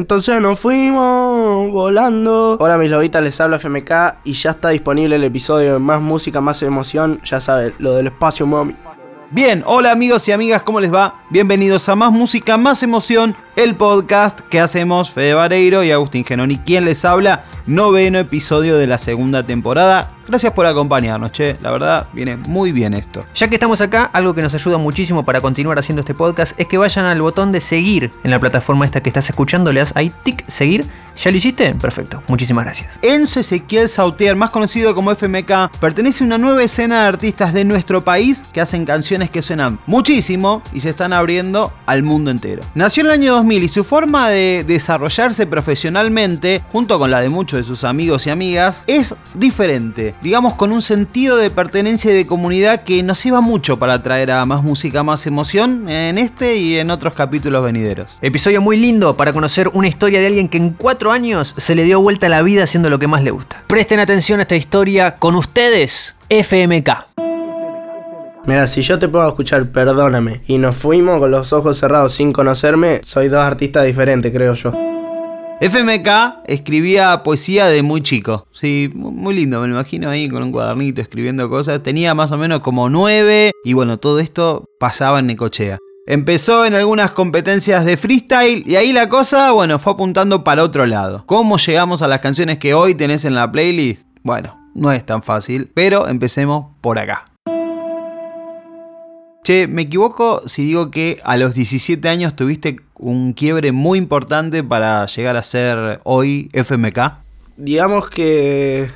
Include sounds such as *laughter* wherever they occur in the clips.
Entonces nos fuimos volando. Hola mis lobitas, les habla FMK y ya está disponible el episodio de Más Música, Más Emoción. Ya saben, lo del espacio, mami. Bien, hola amigos y amigas, ¿cómo les va? Bienvenidos a Más Música, Más Emoción, el podcast que hacemos Fede Vareiro y Agustín Genoni. ¿Quién les habla? Noveno episodio de la segunda temporada. Gracias por acompañarnos, che. La verdad, viene muy bien esto. Ya que estamos acá, algo que nos ayuda muchísimo para continuar haciendo este podcast es que vayan al botón de seguir en la plataforma esta que estás escuchando. Le das ahí tic, seguir. ¿Ya lo hiciste? Perfecto. Muchísimas gracias. Enzo Ezequiel Sautier, más conocido como FMK, pertenece a una nueva escena de artistas de nuestro país que hacen canciones que suenan muchísimo y se están abriendo al mundo entero. Nació en el año 2000 y su forma de desarrollarse profesionalmente, junto con la de muchos de sus amigos y amigas, es diferente digamos, con un sentido de pertenencia y de comunidad que nos lleva mucho para traer a más música, más emoción en este y en otros capítulos venideros. Episodio muy lindo para conocer una historia de alguien que en cuatro años se le dio vuelta a la vida haciendo lo que más le gusta. Presten atención a esta historia con ustedes, FMK. Mira, si yo te puedo escuchar Perdóname y nos fuimos con los ojos cerrados sin conocerme, soy dos artistas diferentes, creo yo. FMK escribía poesía de muy chico. Sí, muy lindo, me lo imagino ahí con un cuadernito escribiendo cosas. Tenía más o menos como nueve y bueno, todo esto pasaba en Necochea. Empezó en algunas competencias de freestyle y ahí la cosa, bueno, fue apuntando para otro lado. ¿Cómo llegamos a las canciones que hoy tenés en la playlist? Bueno, no es tan fácil, pero empecemos por acá. Me equivoco si digo que a los 17 años tuviste un quiebre muy importante para llegar a ser hoy FMK. Digamos que...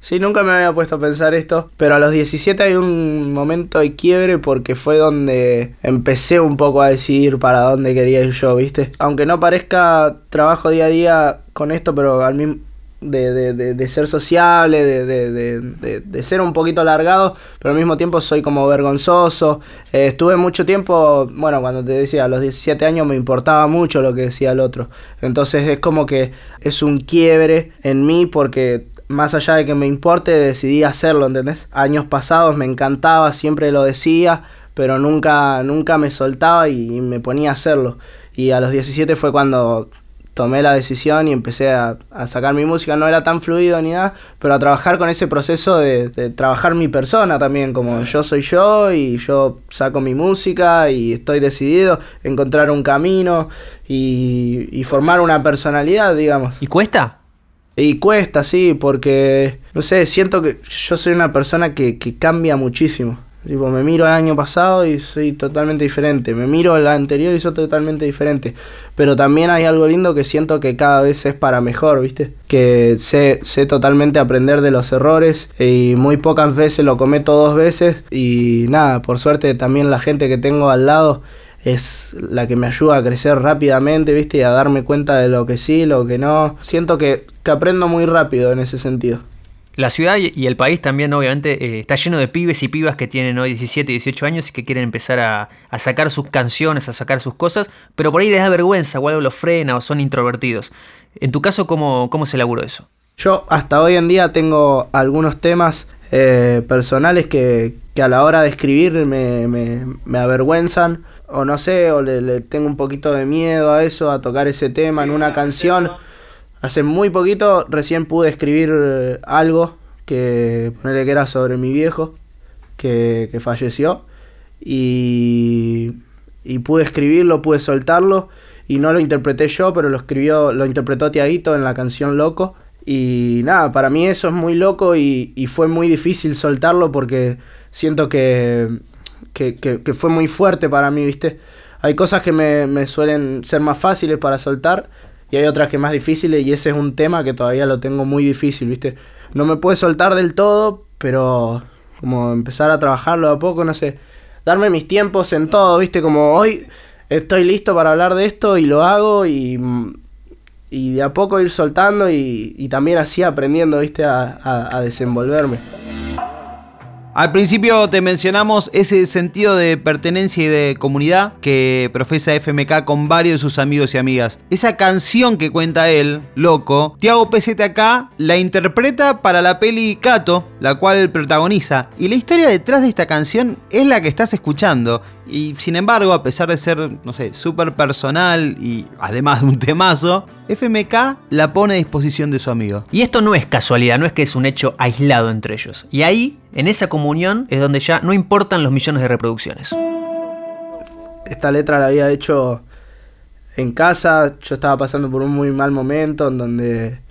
Sí, nunca me había puesto a pensar esto, pero a los 17 hay un momento de quiebre porque fue donde empecé un poco a decidir para dónde quería ir yo, ¿viste? Aunque no parezca trabajo día a día con esto, pero al mismo de, de, de, ser sociable, de, ser un poquito alargado, pero al mismo tiempo soy como vergonzoso. Eh, estuve mucho tiempo, bueno, cuando te decía, a los 17 años me importaba mucho lo que decía el otro. Entonces es como que es un quiebre en mí porque más allá de que me importe, decidí hacerlo, ¿entendés? Años pasados me encantaba, siempre lo decía, pero nunca, nunca me soltaba y me ponía a hacerlo. Y a los 17 fue cuando tomé la decisión y empecé a, sacar mi música. No era tan fluido ni nada, pero a trabajar con ese proceso de, trabajar mi persona también, como yo soy yo y yo saco mi música y estoy decidido a encontrar un camino y, formar una personalidad, digamos. ¿Y cuesta? Y cuesta, sí, porque, no sé, siento que yo soy una persona que, que cambia muchísimo. Tipo, me miro el año pasado y soy totalmente diferente. Me miro el anterior y soy totalmente diferente. Pero también hay algo lindo que siento que cada vez es para mejor, ¿viste? Que sé, sé totalmente aprender de los errores y muy pocas veces lo cometo dos veces. Y nada, por suerte también la gente que tengo al lado es la que me ayuda a crecer rápidamente, ¿viste? Y a darme cuenta de lo que sí, lo que no. Siento que, que aprendo muy rápido en ese sentido. La ciudad y el país también obviamente eh, está lleno de pibes y pibas que tienen hoy 17, 18 años y que quieren empezar a, sacar sus canciones, a sacar sus cosas, pero por ahí les da vergüenza o algo los frena o son introvertidos. En tu caso, ¿cómo, cómo se elaboró eso? Yo hasta hoy en día tengo algunos temas eh, personales que, a la hora de escribir me, me, avergüenzan o no sé, o le tengo un poquito de miedo a eso, a tocar ese tema en una canción Hace muy poquito recién pude escribir eh, algo que ponerle que era sobre mi viejo que, falleció y, y pude escribirlo, pude soltarlo y no lo interpreté yo, pero lo escribió, lo interpretó Tiaguito en la canción Loco. Y nada, para mí eso es muy loco y, fue muy difícil soltarlo porque siento que, que, fue muy fuerte para mí, ¿viste? Hay cosas que me, me suelen ser más fáciles para soltar y hay otras que más difíciles y ese es un tema que todavía lo tengo muy difícil, ¿viste? No me puedo soltar del todo, pero como empezar a trabajarlo a poco, no sé, darme mis tiempos en todo, ¿viste? Como hoy estoy listo para hablar de esto y lo hago y, y de a poco ir soltando y, también así aprendiendo, ¿viste? a, a desenvolverme. Al principio te mencionamos ese sentido de pertenencia y de comunidad que profesa FMK con varios de sus amigos y amigas. Esa canción que cuenta él, loco, Tiago PZK la interpreta para la peli Cato, la cual protagoniza. Y la historia detrás de esta canción es la que estás escuchando. Y sin embargo, a pesar de ser, no sé, súper personal y además de un temazo, FMK la pone a disposición de su amigo. Y esto no es casualidad, no es que es un hecho aislado entre ellos. Y ahí, en esa comunión, es donde ya no importan los millones de reproducciones. Esta letra la había hecho en casa, yo estaba pasando por un muy mal momento en donde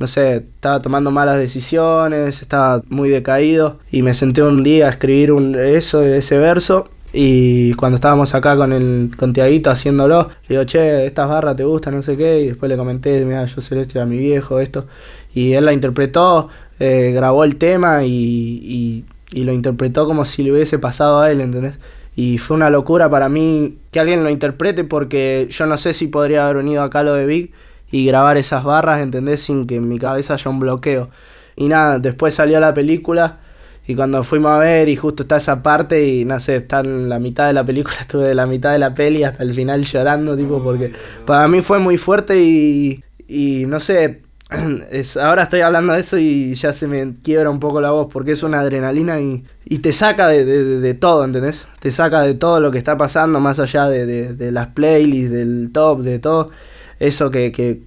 no sé, estaba tomando malas decisiones, estaba muy decaído y me senté un día a escribir un, eso, ese verso y cuando estábamos acá con el con Tiaguito haciéndolo, le digo, che, estas barras te gustan, no sé qué, y después le comenté, mira, yo celeste a mi viejo, esto, y él la interpretó, eh, grabó el tema y, y, lo interpretó como si le hubiese pasado a él, ¿entendés? Y fue una locura para mí que alguien lo interprete porque yo no sé si podría haber venido acá lo de Big y grabar esas barras, ¿entendés? Sin que en mi cabeza haya un bloqueo. Y nada, después salió la película y cuando fuimos a ver y justo está esa parte y no sé, está en la mitad de la película, *laughs* estuve de la mitad de la peli hasta el final llorando, tipo, porque para mí fue muy fuerte y, y no sé, *clears throat* es, ahora estoy hablando de eso y ya se me quiebra un poco la voz porque es una adrenalina y, y te saca de, de, todo, ¿entendés? Te saca de todo lo que está pasando más allá de, de las playlists, del top, de todo eso que, que,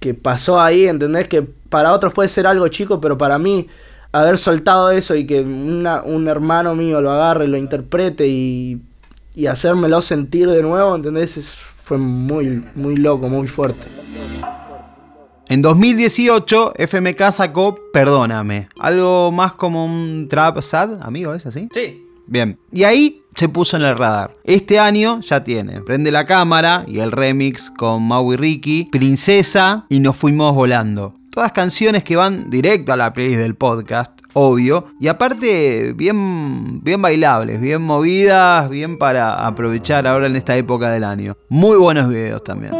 que, pasó ahí, ¿entendés? Que para otros puede ser algo chico, pero para mí haber soltado eso y que un hermano mío lo agarre, lo interprete y, y hacérmelo sentir de nuevo, ¿entendés? fue muy, muy loco, muy fuerte. En 2018, FMK sacó Perdóname, algo más como un trap sad, amigo, ¿es así? Sí. Bien, y ahí se puso en el radar. Este año ya tiene Prende la cámara y el remix con Mau y Ricky, Princesa y Nos fuimos volando. Todas canciones que van directo a la playlist del podcast, obvio, y aparte bien, bien bailables, bien movidas, bien para aprovechar ahora en esta época del año. Muy buenos videos también.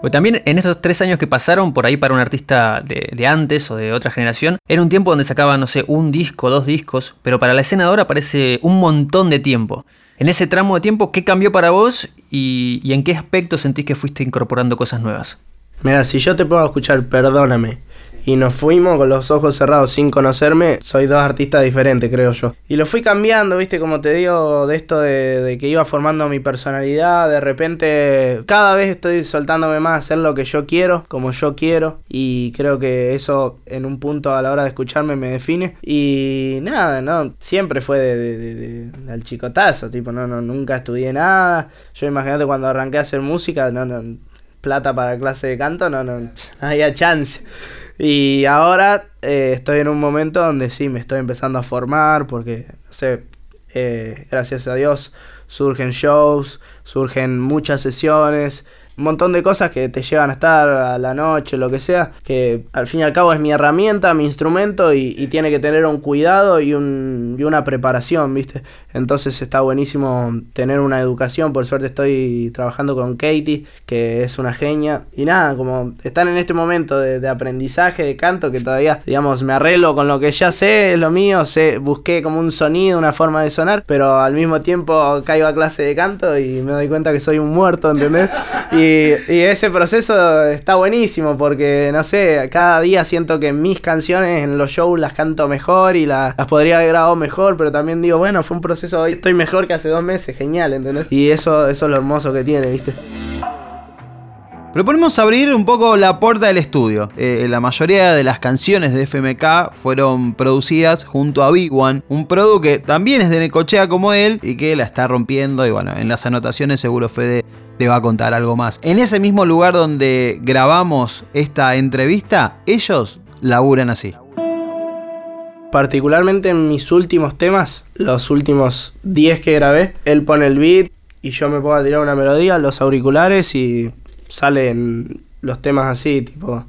Pues también en esos tres años que pasaron por ahí para un artista de, antes o de otra generación, era un tiempo donde sacaba, no sé, un disco, dos discos, pero para la escena ahora parece un montón de tiempo. En ese tramo de tiempo, ¿qué cambió para vos y en qué aspecto sentís que fuiste incorporando cosas nuevas? Mira, si yo te puedo escuchar, perdóname, y nos fuimos con los ojos cerrados sin conocerme, soy dos artistas diferentes, creo yo. Y lo fui cambiando, viste, como te digo, de esto de, que iba formando mi personalidad, de repente cada vez estoy soltándome más a hacer lo que yo quiero, como yo quiero, y creo que eso en un punto a la hora de escucharme me define. Y nada, no, siempre fue de, del chicotazo, tipo, no, no, nunca estudié nada. Yo imagínate cuando arranqué a hacer música, no, no, plata para clase de canto, no, no, no había chance. Y ahora eh, estoy en un momento donde sí me estoy empezando a formar porque, no sé, eh, gracias a Dios surgen shows, surgen muchas sesiones un montón de cosas que te llevan a estar a la noche, lo que sea, que al fin y al cabo es mi herramienta, mi instrumento y, tiene que tener un cuidado y, un, y, una preparación, ¿viste? Entonces está buenísimo tener una educación, por suerte estoy trabajando con Katie, que es una genia, y nada, como están en este momento de, aprendizaje, de canto, que todavía, digamos, me arreglo con lo que ya sé, es lo mío, sé, busqué como un sonido, una forma de sonar, pero al mismo tiempo caigo a clase de canto y me doy cuenta que soy un muerto, ¿entendés? Y, *laughs* *laughs* ese proceso está buenísimo porque, no sé, cada día siento que mis canciones en los shows las canto mejor y las, podría haber grabado mejor, pero también digo, bueno, fue un proceso, hoy estoy mejor que hace dos meses, genial, ¿entendés? Y eso, eso es lo hermoso que tiene, ¿viste? Proponemos abrir un poco la puerta del estudio. Eh, la mayoría de las canciones de FMK fueron producidas junto a Big One, un producto que también es de Necochea como él y que la está rompiendo. Y bueno, en las anotaciones seguro Fede te va a contar algo más. En ese mismo lugar donde grabamos esta entrevista, ellos laburan así. Particularmente en mis últimos temas, los últimos 10 que grabé, él pone el beat y yo me puedo tirar una melodía, los auriculares y salen los temas así, tipo,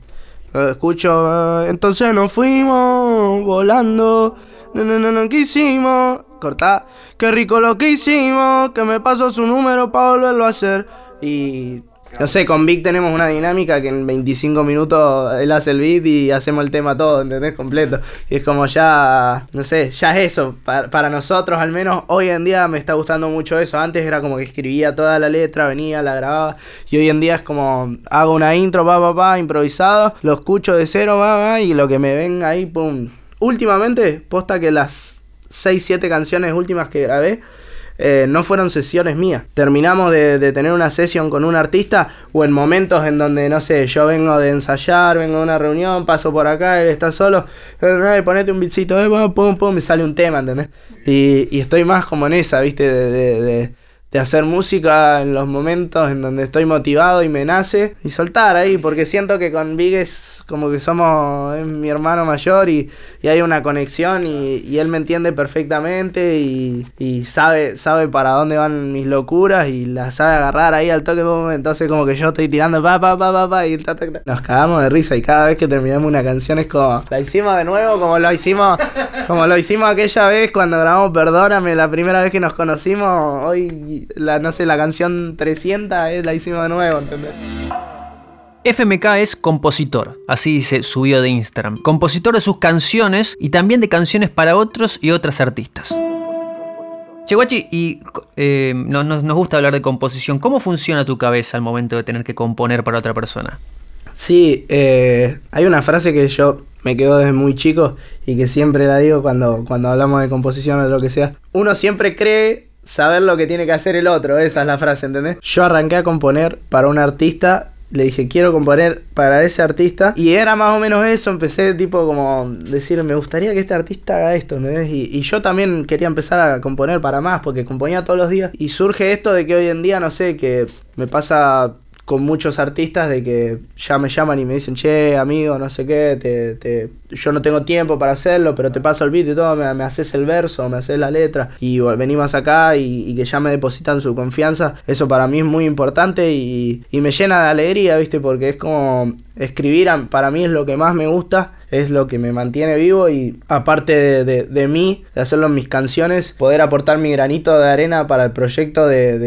escucho, entonces nos fuimos volando, no, no, no, no quisimos, cortar, qué rico lo que hicimos, que me pasó su número para volverlo a hacer. Y no sé, con Vic tenemos una dinámica que en 25 minutos él hace el beat y hacemos el tema todo, ¿entendés? Completo. Y es como ya, no sé, ya es eso. Para, nosotros, al menos, hoy en día me está gustando mucho eso. Antes era como que escribía toda la letra, venía, la grababa. Y hoy en día es como, hago una intro, pa, pa, pa, improvisado, lo escucho de cero, va, va, y lo que me ven ahí, pum. Últimamente, posta que las 6, 7 canciones últimas que grabé eh, no fueron sesiones mías. Terminamos de, tener una sesión con un artista o en momentos en donde, no sé, yo vengo de ensayar, vengo de una reunión, paso por acá, él está solo, eh, ponete un bitcito, eh, pum, pum, me sale un tema, ¿entendés? Y, y estoy más como en esa, ¿viste? de de hacer música en los momentos en donde estoy motivado y me nace y soltar ahí, porque siento que con Big es como que somos, es mi hermano mayor y, y hay una conexión y, y, él me entiende perfectamente y, y, sabe, sabe para dónde van mis locuras y las sabe agarrar ahí al toque, entonces como que yo estoy tirando pa pa pa pa, pa y nos cagamos de risa y cada vez que terminamos una canción es como, la hicimos de nuevo como lo hicimos, como lo hicimos aquella vez cuando grabamos Perdóname, la primera vez que nos conocimos, hoy la, no sé, la canción 300 es la hicimos de nuevo, ¿entendés? FMK es compositor, así dice su de Instagram. Compositor de sus canciones y también de canciones para otros y otras artistas. Cheguachi, y eh, nos, gusta hablar de composición. ¿Cómo funciona tu cabeza al momento de tener que componer para otra persona? Sí, eh, hay una frase que yo me quedo desde muy chico y que siempre la digo cuando, cuando hablamos de composición o lo que sea. Uno siempre cree saber lo que tiene que hacer el otro, esa es la frase, ¿entendés? Yo arranqué a componer para un artista le dije, quiero componer para ese artista. Y era más o menos eso. Empecé, tipo, como decir, me gustaría que este artista haga esto, ¿entendés? Y, y, yo también quería empezar a componer para más, porque componía todos los días. Y surge esto de que hoy en día, no sé, que me pasa con muchos artistas de que ya me llaman y me dicen, che, amigo, no sé qué, te, te, yo no tengo tiempo para hacerlo, pero te paso el beat y todo, me, haces el verso, me haces la letra y venimos acá y, que ya me depositan su confianza, eso para mí es muy importante y, y me llena de alegría, ¿viste? Porque es como escribir, para mí es lo que más me gusta es lo que me mantiene vivo y aparte de, de, mí, de hacerlo en mis canciones, poder aportar mi granito de arena para el proyecto de,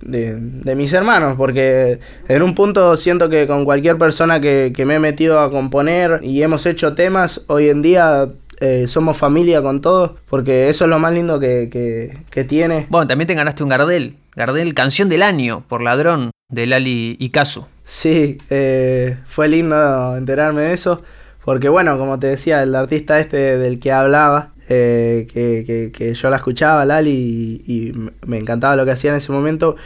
de mis hermanos, porque en un punto siento que con cualquier persona que, que me he metido a componer y hemos hecho temas, hoy en día eh, somos familia con todos, porque eso es lo más lindo que, que, que, tiene. Bueno, también te ganaste un Gardel, Gardel, canción del año, por ladrón, de Lali y Casu. Sí, eh, fue lindo enterarme de eso. Porque bueno, como te decía, el artista este del que hablaba, eh, que, que, yo la escuchaba, Lali, y, me encantaba lo que hacía en ese momento,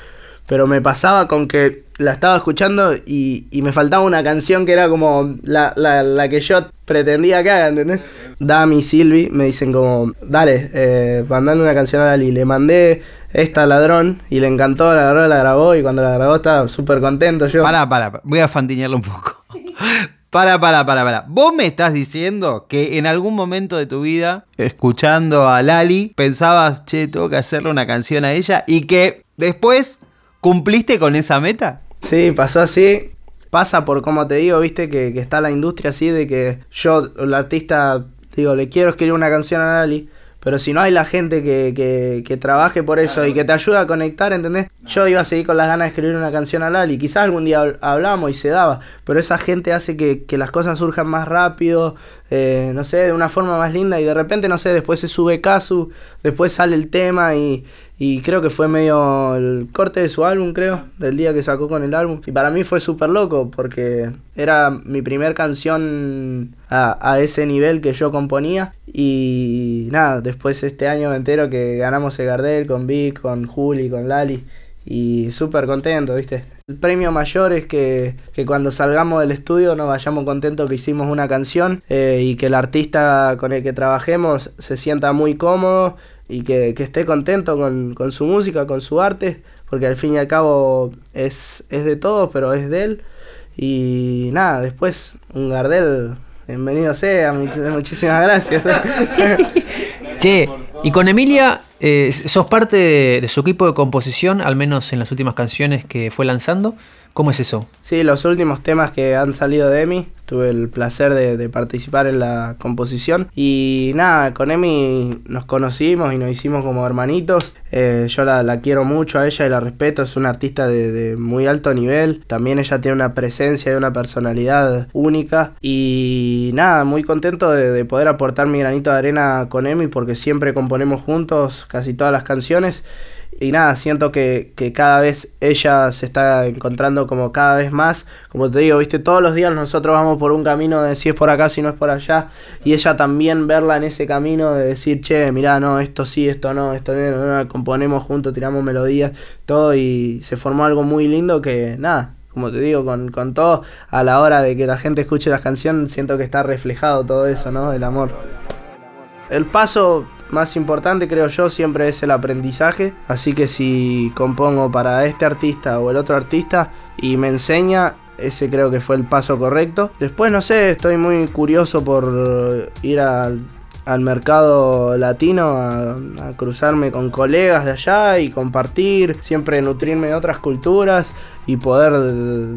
pero me pasaba con que la estaba escuchando y, y me faltaba una canción que era como la, la, la, que yo pretendía que haga, ¿entendés? Dami y Silvi me dicen como, dale, eh, mandale una canción a Lali. Le mandé esta ladrón y le encantó, la agarró, la grabó y cuando la grabó estaba súper contento yo. Para, para, voy a fantinearlo un poco. *laughs* Para, para, para, para. Vos me estás diciendo que en algún momento de tu vida, escuchando a Lali, pensabas, che, tengo que hacerle una canción a ella y que después cumpliste con esa meta. Sí, pasó así. Pasa por, como te digo, viste, que, que está la industria así de que yo, el artista, digo, le quiero escribir una canción a Lali pero si no hay la gente que, que, que trabaje por eso y que te ayude a conectar, ¿entendés? Yo iba a seguir con las ganas de escribir una canción a Lali. Quizás algún día hablamos y se daba, pero esa gente hace que, que las cosas surjan más rápido, eh, no sé, de una forma más linda y de repente, no sé, después se sube Casu, después sale el tema y, y creo que fue medio el corte de su álbum, creo, del día que sacó con el álbum. Y para mí fue súper loco porque era mi primer canción a, a, ese nivel que yo componía. Y nada, después este año entero que ganamos el Gardel con Vic, con Juli, con Lali. Y súper contento, ¿viste? El premio mayor es que, que, cuando salgamos del estudio nos vayamos contentos que hicimos una canción eh, y que el artista con el que trabajemos se sienta muy cómodo y que, esté contento con, su música, con su arte, porque al fin y al cabo es, es de todos, pero es de él. Y nada, después un Gardel, bienvenido sea, muchísimas gracias. *laughs* che, y con Emilia, eh, ¿sos parte de, su equipo de composición, al menos en las últimas canciones que fue lanzando? ¿Cómo es eso? Sí, los últimos temas que han salido de Emi, tuve el placer de, participar en la composición. Y nada, con Emi nos conocimos y nos hicimos como hermanitos. Eh, yo la, quiero mucho a ella y la respeto, es una artista de, muy alto nivel. También ella tiene una presencia y una personalidad única. Y nada, muy contento de, de poder aportar mi granito de arena con Emi porque siempre componemos juntos casi todas las canciones. y nada, siento que, que, cada vez ella se está encontrando como cada vez más, como te digo, viste, todos los días nosotros vamos por un camino de si es por acá, si no es por allá, y ella también verla en ese camino de decir, che, mirá, no, esto sí, esto no, esto no, componemos juntos, tiramos melodías, todo, y se formó algo muy lindo que, nada, como te digo, con, con todo, a la hora de que la gente escuche las canciones, siento que está reflejado todo eso, ¿no? El amor. El paso más importante creo yo siempre es el aprendizaje, así que si compongo para este artista o el otro artista y me enseña, ese creo que fue el paso correcto. Después no sé, estoy muy curioso por ir al mercado latino a, cruzarme con colegas de allá y compartir, siempre nutrirme de otras culturas y poder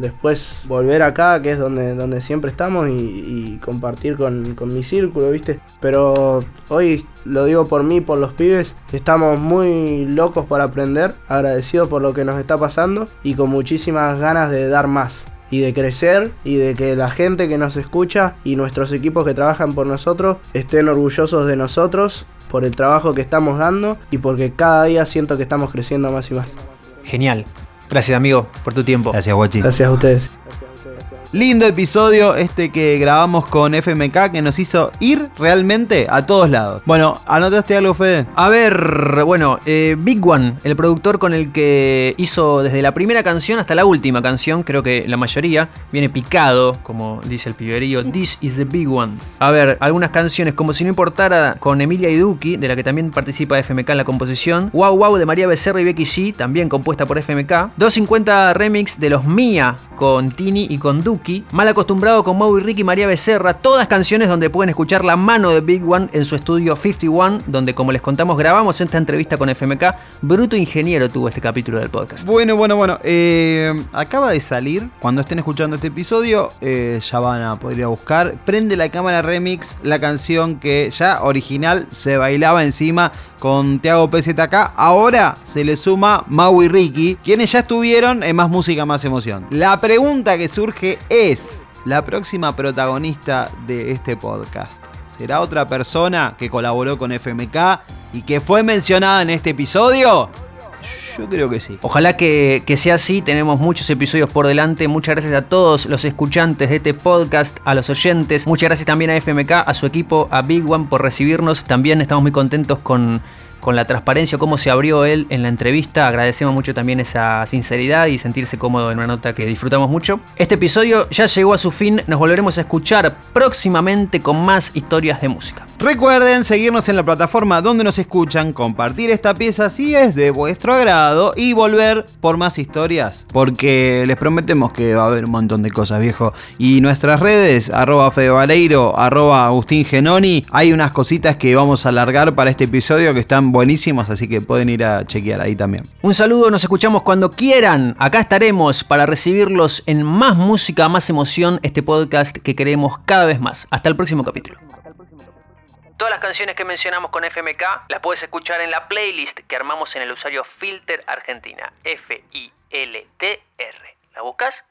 después volver acá, que es donde, donde siempre estamos, y, compartir con, con, mi círculo, ¿viste? Pero hoy lo digo por mí, por los pibes, estamos muy locos por aprender, agradecidos por lo que nos está pasando y con muchísimas ganas de dar más y de crecer y de que la gente que nos escucha y nuestros equipos que trabajan por nosotros estén orgullosos de nosotros por el trabajo que estamos dando y porque cada día siento que estamos creciendo más y más. Genial. Gracias amigo por tu tiempo. Gracias Guachi. Gracias a ustedes. Lindo episodio este que grabamos con FMK que nos hizo ir realmente a todos lados. Bueno, ¿anotaste algo, Fede? A ver, bueno, eh, Big One, el productor con el que hizo desde la primera canción hasta la última canción, creo que la mayoría, viene picado, como dice el piberío, This is the Big One. A ver, algunas canciones como Si no importara con Emilia Iduki, de la que también participa FMK en la composición, Wow Wow de María Becerra y Becky G, también compuesta por FMK, 250 remix de los Mia con Tini y con Duke Mal Acostumbrado con Mau y Ricky María Becerra, todas canciones donde pueden escuchar la mano de Big One en su estudio 51, donde como les contamos grabamos esta entrevista con FMK. Bruto Ingeniero tuvo este capítulo del podcast. Bueno, bueno, bueno. Eh, acaba de salir, cuando estén escuchando este episodio, eh, ya van a poder ir a buscar. Prende la cámara remix, la canción que ya original se bailaba encima con Tiago PZK. Ahora se le suma Mau y Ricky, quienes ya estuvieron en Más Música, Más Emoción. La pregunta que surge es, ¿la próxima protagonista de este podcast será otra persona que colaboró con FMK y que fue mencionada en este episodio? Yo creo que sí. Ojalá que, que, sea así. Tenemos muchos episodios por delante. Muchas gracias a todos los escuchantes de este podcast, a los oyentes. Muchas gracias también a FMK, a su equipo, a Big One por recibirnos. También estamos muy contentos con con la transparencia, cómo se abrió él en la entrevista. Agradecemos mucho también esa sinceridad y sentirse cómodo en una nota que disfrutamos mucho. Este episodio ya llegó a su fin, nos volveremos a escuchar próximamente con más historias de música. Recuerden seguirnos en la plataforma donde nos escuchan, compartir esta pieza si es de vuestro agrado y volver por más historias, porque les prometemos que va a haber un montón de cosas, viejo. Y nuestras redes, arroba Fede arroba Agustín Genoni, hay unas cositas que vamos a alargar para este episodio que están buenísimas, así que pueden ir a chequear ahí también. Un saludo, nos escuchamos cuando quieran. Acá estaremos para recibirlos en más música, más emoción, este podcast que queremos cada vez más. Hasta el próximo capítulo. Todas las canciones que mencionamos con FMK las puedes escuchar en la playlist que armamos en el usuario Filter Argentina. F-I-L-T-R. ¿La buscas?